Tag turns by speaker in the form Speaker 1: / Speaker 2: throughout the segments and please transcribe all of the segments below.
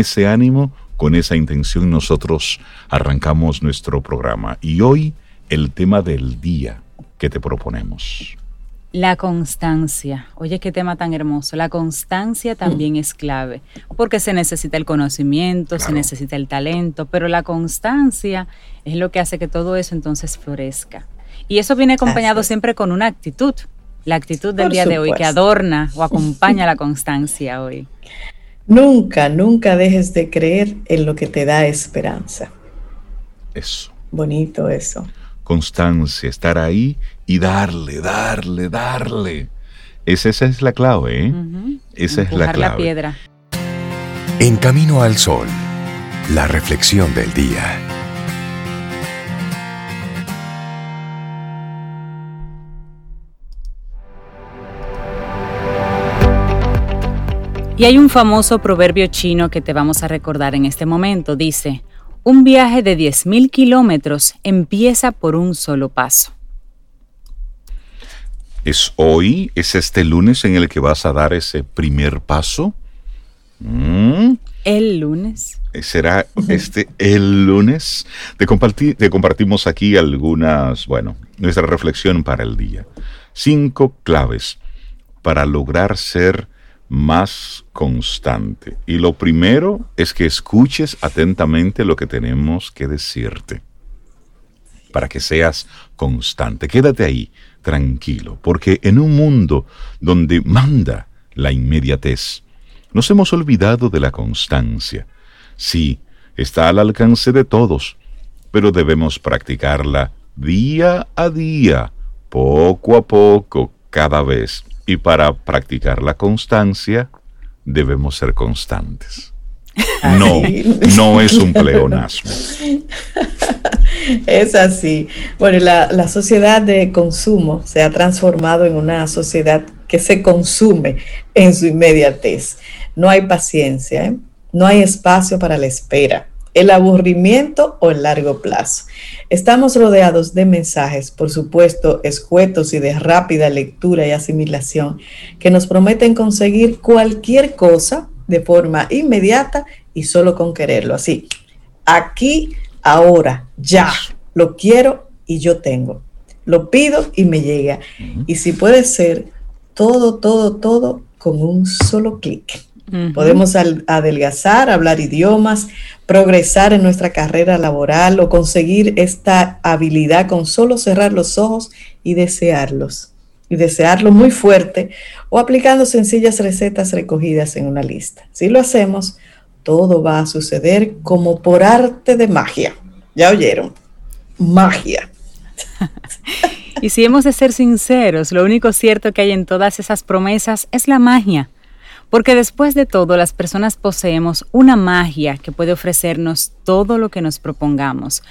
Speaker 1: Ese ánimo, con esa intención, nosotros arrancamos nuestro programa. Y hoy el tema del día que te proponemos.
Speaker 2: La constancia. Oye, qué tema tan hermoso. La constancia también es clave, porque se necesita el conocimiento, se necesita el talento, pero la constancia es lo que hace que todo eso entonces florezca. Y eso viene acompañado siempre con una actitud, la actitud del día de hoy que adorna o acompaña la constancia hoy.
Speaker 3: Nunca, nunca dejes de creer en lo que te da esperanza.
Speaker 1: Eso.
Speaker 3: Bonito eso.
Speaker 1: Constancia, estar ahí y darle, darle, darle. Esa, es la clave, ¿eh? Esa es la clave.
Speaker 2: la piedra.
Speaker 4: En Camino al Sol, la reflexión del día.
Speaker 2: Y hay un famoso proverbio chino que te vamos a recordar en este momento. Dice, un viaje de 10.000 kilómetros empieza por un solo paso.
Speaker 1: ¿Es hoy, es este lunes en el que vas a dar ese primer paso?
Speaker 2: ¿Mm? El lunes.
Speaker 1: ¿Será este el lunes? Te, te compartimos aquí algunas, bueno, nuestra reflexión para el día. Cinco claves para lograr ser más constante. Y lo primero es que escuches atentamente lo que tenemos que decirte para que seas constante. Quédate ahí, tranquilo, porque en un mundo donde manda la inmediatez, nos hemos olvidado de la constancia. Sí, está al alcance de todos, pero debemos practicarla día a día, poco a poco, cada vez y para practicar la constancia debemos ser constantes. No, no es un pleonasmo.
Speaker 3: Es así. Bueno, la, la, sociedad de consumo se ha transformado en una sociedad que se consume en su inmediatez. No hay paciencia, ¿eh? no hay espacio para la espera el aburrimiento o el largo plazo. Estamos rodeados de mensajes, por supuesto, escuetos y de rápida lectura y asimilación, que nos prometen conseguir cualquier cosa de forma inmediata y solo con quererlo. Así, aquí, ahora, ya, lo quiero y yo tengo. Lo pido y me llega. Y si puede ser, todo, todo, todo con un solo clic. Podemos adelgazar, hablar idiomas, progresar en nuestra carrera laboral o conseguir esta habilidad con solo cerrar los ojos y desearlos. Y desearlo muy fuerte o aplicando sencillas recetas recogidas en una lista. Si lo hacemos, todo va a suceder como por arte de magia. ¿Ya oyeron? Magia.
Speaker 2: y si hemos de ser sinceros, lo único cierto que hay en todas esas promesas es la magia porque después de todo, las personas poseemos una magia que puede ofrecernos todo lo que nos propongamos,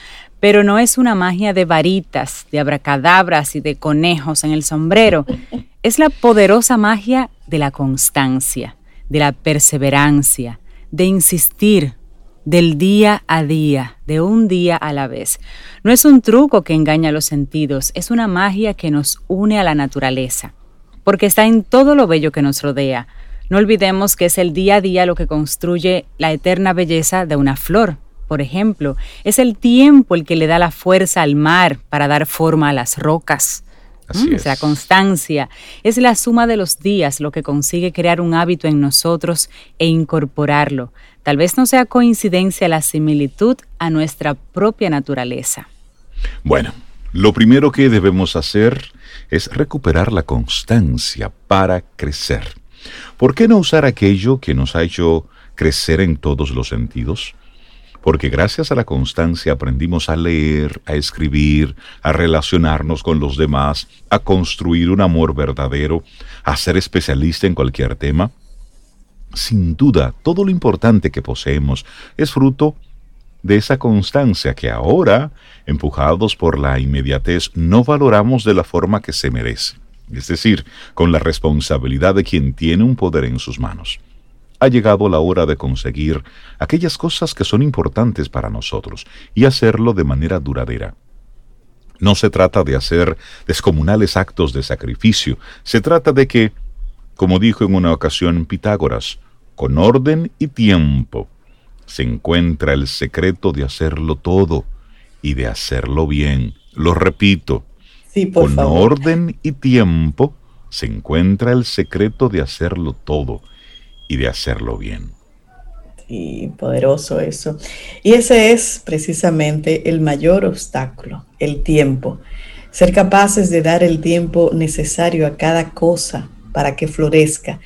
Speaker 2: pero no es una magia de varitas, de abracadabras y de conejos en el sombrero. Es la poderosa magia de la constancia, de la perseverancia, de insistir, del día a día, de un día a la vez. No es un truco que engaña los sentidos, es una magia que nos une a la naturaleza, porque está en todo lo bello que nos rodea no olvidemos que es el día a día lo que construye la eterna belleza de una flor. Por ejemplo, es el tiempo el que le da la fuerza al mar para dar forma a las rocas.
Speaker 1: Así es.
Speaker 2: La constancia es la suma de los días lo que consigue crear un hábito en nosotros e incorporarlo. Tal vez no sea coincidencia la similitud a nuestra propia naturaleza.
Speaker 1: Bueno, lo primero que debemos hacer es recuperar la constancia para crecer. ¿Por qué no usar aquello que nos ha hecho crecer en todos los sentidos? Porque gracias a la constancia aprendimos a leer, a escribir, a relacionarnos con los demás, a construir un amor verdadero, a ser especialista en cualquier tema. sin duda, todo lo importante que poseemos es fruto de esa constancia que ahora, empujados por la inmediatez, no valoramos de la forma que se merece, es decir, con la responsabilidad de quien tiene un poder en sus manos. Ha llegado la hora de conseguir aquellas cosas que son importantes para nosotros y hacerlo de manera duradera. No se trata de hacer descomunales actos de sacrificio, se trata de que, como dijo en una ocasión Pitágoras, con orden y tiempo se encuentra el secreto de hacerlo todo y de hacerlo bien. Lo repito, con orden y tiempo se encuentra el secreto de hacerlo todo y de hacerlo bien.
Speaker 3: Y poderoso eso. Y ese es precisamente el mayor obstáculo, el tiempo. Ser capaces de dar el tiempo necesario a cada cosa para que florezca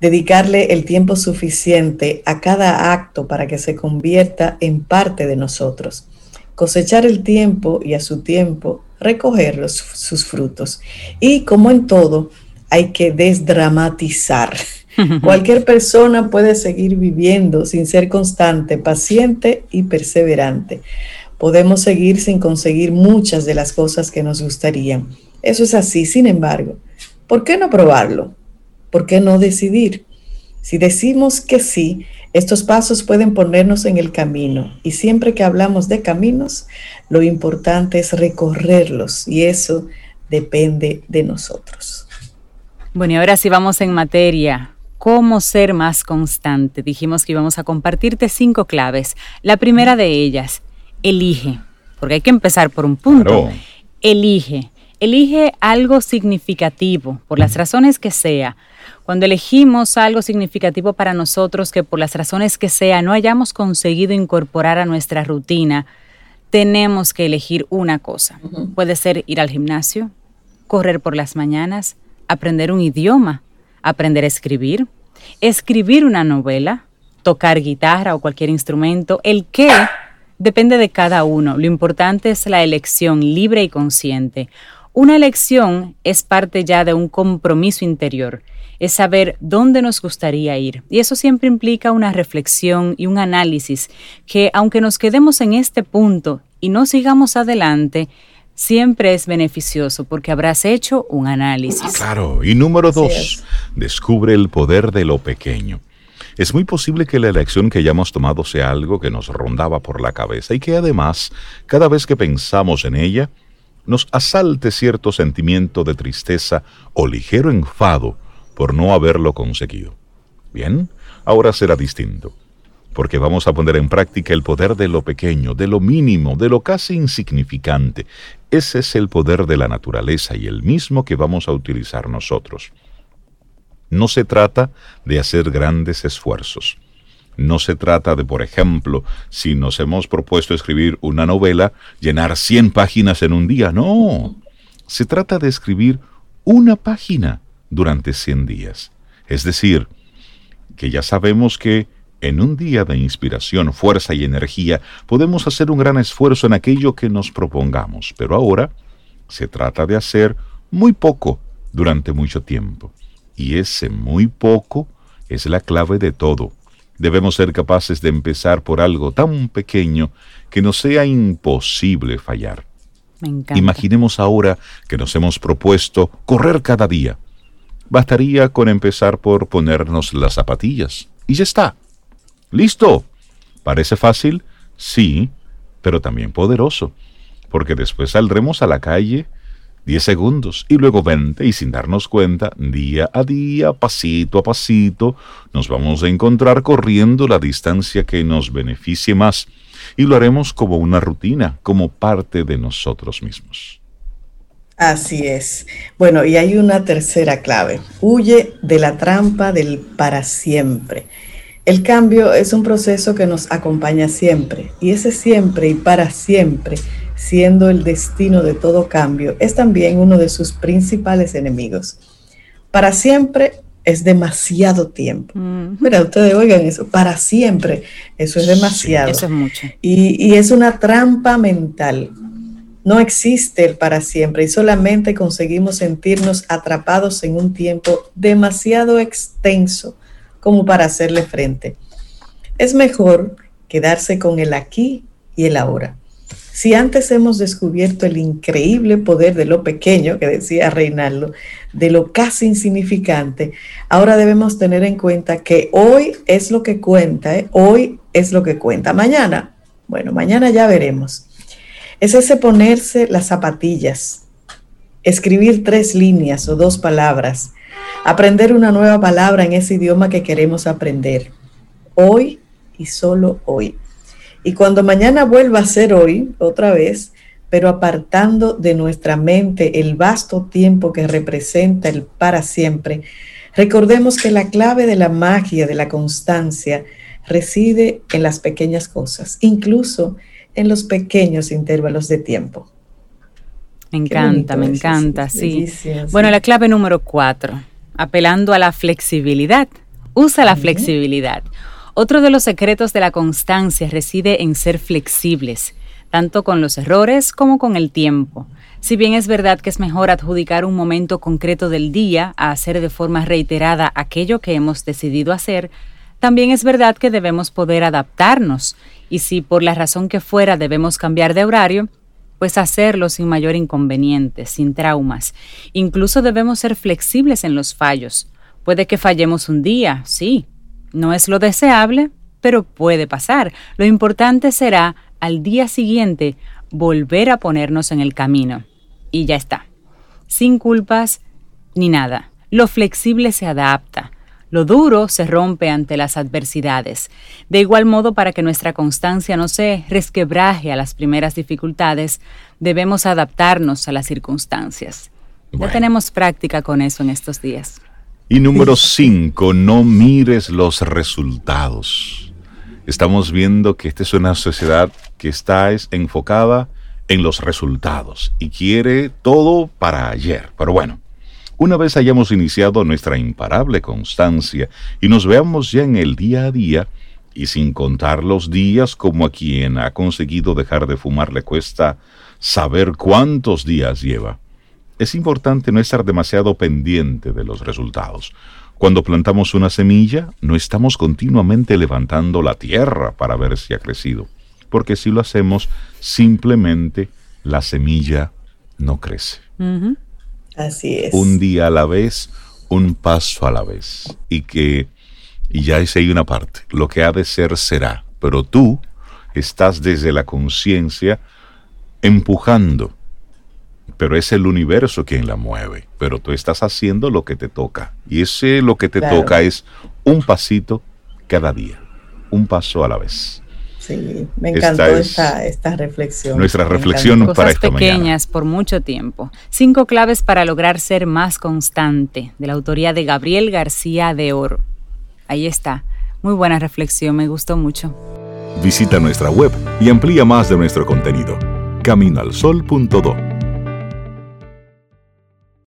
Speaker 3: dedicarle el tiempo suficiente a cada acto para que se convierta en parte de nosotros, cosechar el tiempo y a su tiempo recoger sus frutos. Y como en todo, hay que desdramatizar. Cualquier persona puede seguir viviendo sin ser constante, paciente y perseverante. Podemos seguir sin conseguir muchas de las cosas que nos gustarían. Eso es así, sin embargo, ¿por qué no probarlo? ¿por qué no decidir? Si decimos que sí, estos pasos pueden ponernos en el camino y siempre que hablamos de caminos, lo importante es recorrerlos y eso depende de nosotros.
Speaker 2: Bueno, y ahora sí vamos en materia. ¿Cómo ser más constante? Dijimos que íbamos a compartirte cinco claves. La primera de ellas, elige, porque hay que empezar por un punto. Elige, elige algo significativo, por las razones que sea cuando elegimos algo significativo para nosotros que por las razones que sea no hayamos conseguido incorporar a nuestra rutina, tenemos que elegir una cosa. Puede ser ir al gimnasio, correr por las mañanas, aprender un idioma, aprender a escribir, escribir una novela, tocar guitarra o cualquier instrumento. El qué depende de cada uno. Lo importante es la elección libre y consciente. Una elección es parte ya de un compromiso interior es saber dónde nos gustaría ir. Y eso siempre implica una reflexión y un análisis que aunque nos quedemos en este punto y no sigamos adelante, siempre es beneficioso porque habrás hecho un análisis.
Speaker 1: Claro, y número dos, descubre el poder de lo pequeño. Es muy posible que la elección que hayamos tomado sea algo que nos rondaba por la cabeza y que además, cada vez que pensamos en ella, nos asalte cierto sentimiento de tristeza o ligero enfado por no haberlo conseguido. Bien, ahora será distinto, porque vamos a poner en práctica el poder de lo pequeño, de lo mínimo, de lo casi insignificante. Ese es el poder de la naturaleza y el mismo que vamos a utilizar nosotros. No se trata de hacer grandes esfuerzos. No se trata de, por ejemplo, si nos hemos propuesto escribir una novela, llenar 100 páginas en un día. No. Se trata de escribir una página durante 100 días. Es decir, que ya sabemos que en un día de inspiración, fuerza y energía podemos hacer un gran esfuerzo en aquello que nos propongamos, pero ahora se trata de hacer muy poco durante mucho tiempo. Y ese muy poco es la clave de todo. Debemos ser capaces de empezar por algo tan pequeño que nos sea imposible fallar. Imaginemos ahora que nos hemos propuesto correr cada día Bastaría con empezar por ponernos las zapatillas. Y ya está. ¡Listo! ¿Parece fácil? Sí, pero también poderoso, porque después saldremos a la calle 10 segundos y luego 20 y sin darnos cuenta, día a día, pasito a pasito, nos vamos a encontrar corriendo la distancia que nos beneficie más y lo haremos como una rutina, como parte de nosotros mismos.
Speaker 3: Así es. Bueno, y hay una tercera clave. Huye de la trampa del para siempre. El cambio es un proceso que nos acompaña siempre y ese siempre y para siempre, siendo el destino de todo cambio, es también uno de sus principales enemigos. Para siempre es demasiado tiempo. Mira, ustedes oigan eso, para siempre, eso es demasiado.
Speaker 2: eso es mucho.
Speaker 3: Y, y es una trampa mental no existe el para siempre y solamente conseguimos sentirnos atrapados en un tiempo demasiado extenso como para hacerle frente. Es mejor quedarse con el aquí y el ahora. Si antes hemos descubierto el increíble poder de lo pequeño, que decía Reinaldo, de lo casi insignificante, ahora debemos tener en cuenta que hoy es lo que cuenta, ¿eh? hoy es lo que cuenta. Mañana, bueno, mañana ya veremos. Es ese ponerse las zapatillas, escribir tres líneas o dos palabras, aprender una nueva palabra en ese idioma que queremos aprender. Hoy y solo hoy. Y cuando mañana vuelva a ser hoy, otra vez, pero apartando de nuestra mente el vasto tiempo que representa el para siempre, recordemos que la clave de la magia de la constancia reside en las pequeñas cosas, incluso en los pequeños intervalos de tiempo.
Speaker 2: Me encanta, me encanta, sí. Bueno, la clave número cuatro, apelando a la flexibilidad. Usa la flexibilidad. Otro de los secretos de la constancia reside en ser flexibles, tanto con los errores como con el tiempo. Si bien es verdad que es mejor adjudicar un momento concreto del día a hacer de forma reiterada aquello que hemos decidido hacer, también es verdad que debemos poder adaptarnos y si por la razón que fuera debemos cambiar de horario, pues hacerlo sin mayor inconveniente, sin traumas. Incluso debemos ser flexibles en los fallos. Puede que fallemos un día, sí, no es lo deseable, pero puede pasar. Lo importante será al día siguiente volver a ponernos en el camino. Y ya está. Sin culpas ni nada. Lo flexible se adapta. Lo duro se rompe ante las adversidades. De igual modo, para que nuestra constancia no se resquebraje a las primeras dificultades, debemos adaptarnos a las circunstancias. Ya tenemos práctica con eso en estos días.
Speaker 1: Y número 5, no mires los resultados. Estamos viendo que esta es una sociedad que está enfocada en los resultados y quiere todo para ayer. Pero bueno, una vez hayamos iniciado nuestra imparable constancia y nos veamos ya en el día a día, y sin contar los días como a quien ha conseguido dejar de fumar le cuesta saber cuántos días lleva es importante no estar demasiado pendiente de los resultados. Cuando plantamos una semilla, no estamos continuamente levantando la tierra para ver si ha crecido, porque si lo hacemos, simplemente la semilla no crece.
Speaker 3: Así es.
Speaker 1: Un día a la vez, un paso a la vez. Y que, y ya es ahí una parte, lo que ha de ser será, pero tú estás desde la conciencia empujando pero es el universo quien la mueve, pero tú estás haciendo lo que te toca. Y ese lo que te toca es un pasito cada día, un paso a la vez.
Speaker 3: Sí, me encantó esta, reflexión.
Speaker 1: Nuestra reflexión para esta
Speaker 2: pequeñas por mucho tiempo. Cinco claves para lograr ser más constante, de la autoría de Gabriel García de Oro. Ahí está. Muy buena reflexión, me gustó mucho.
Speaker 4: Visita nuestra web y amplía más de nuestro contenido. Caminoalsol.do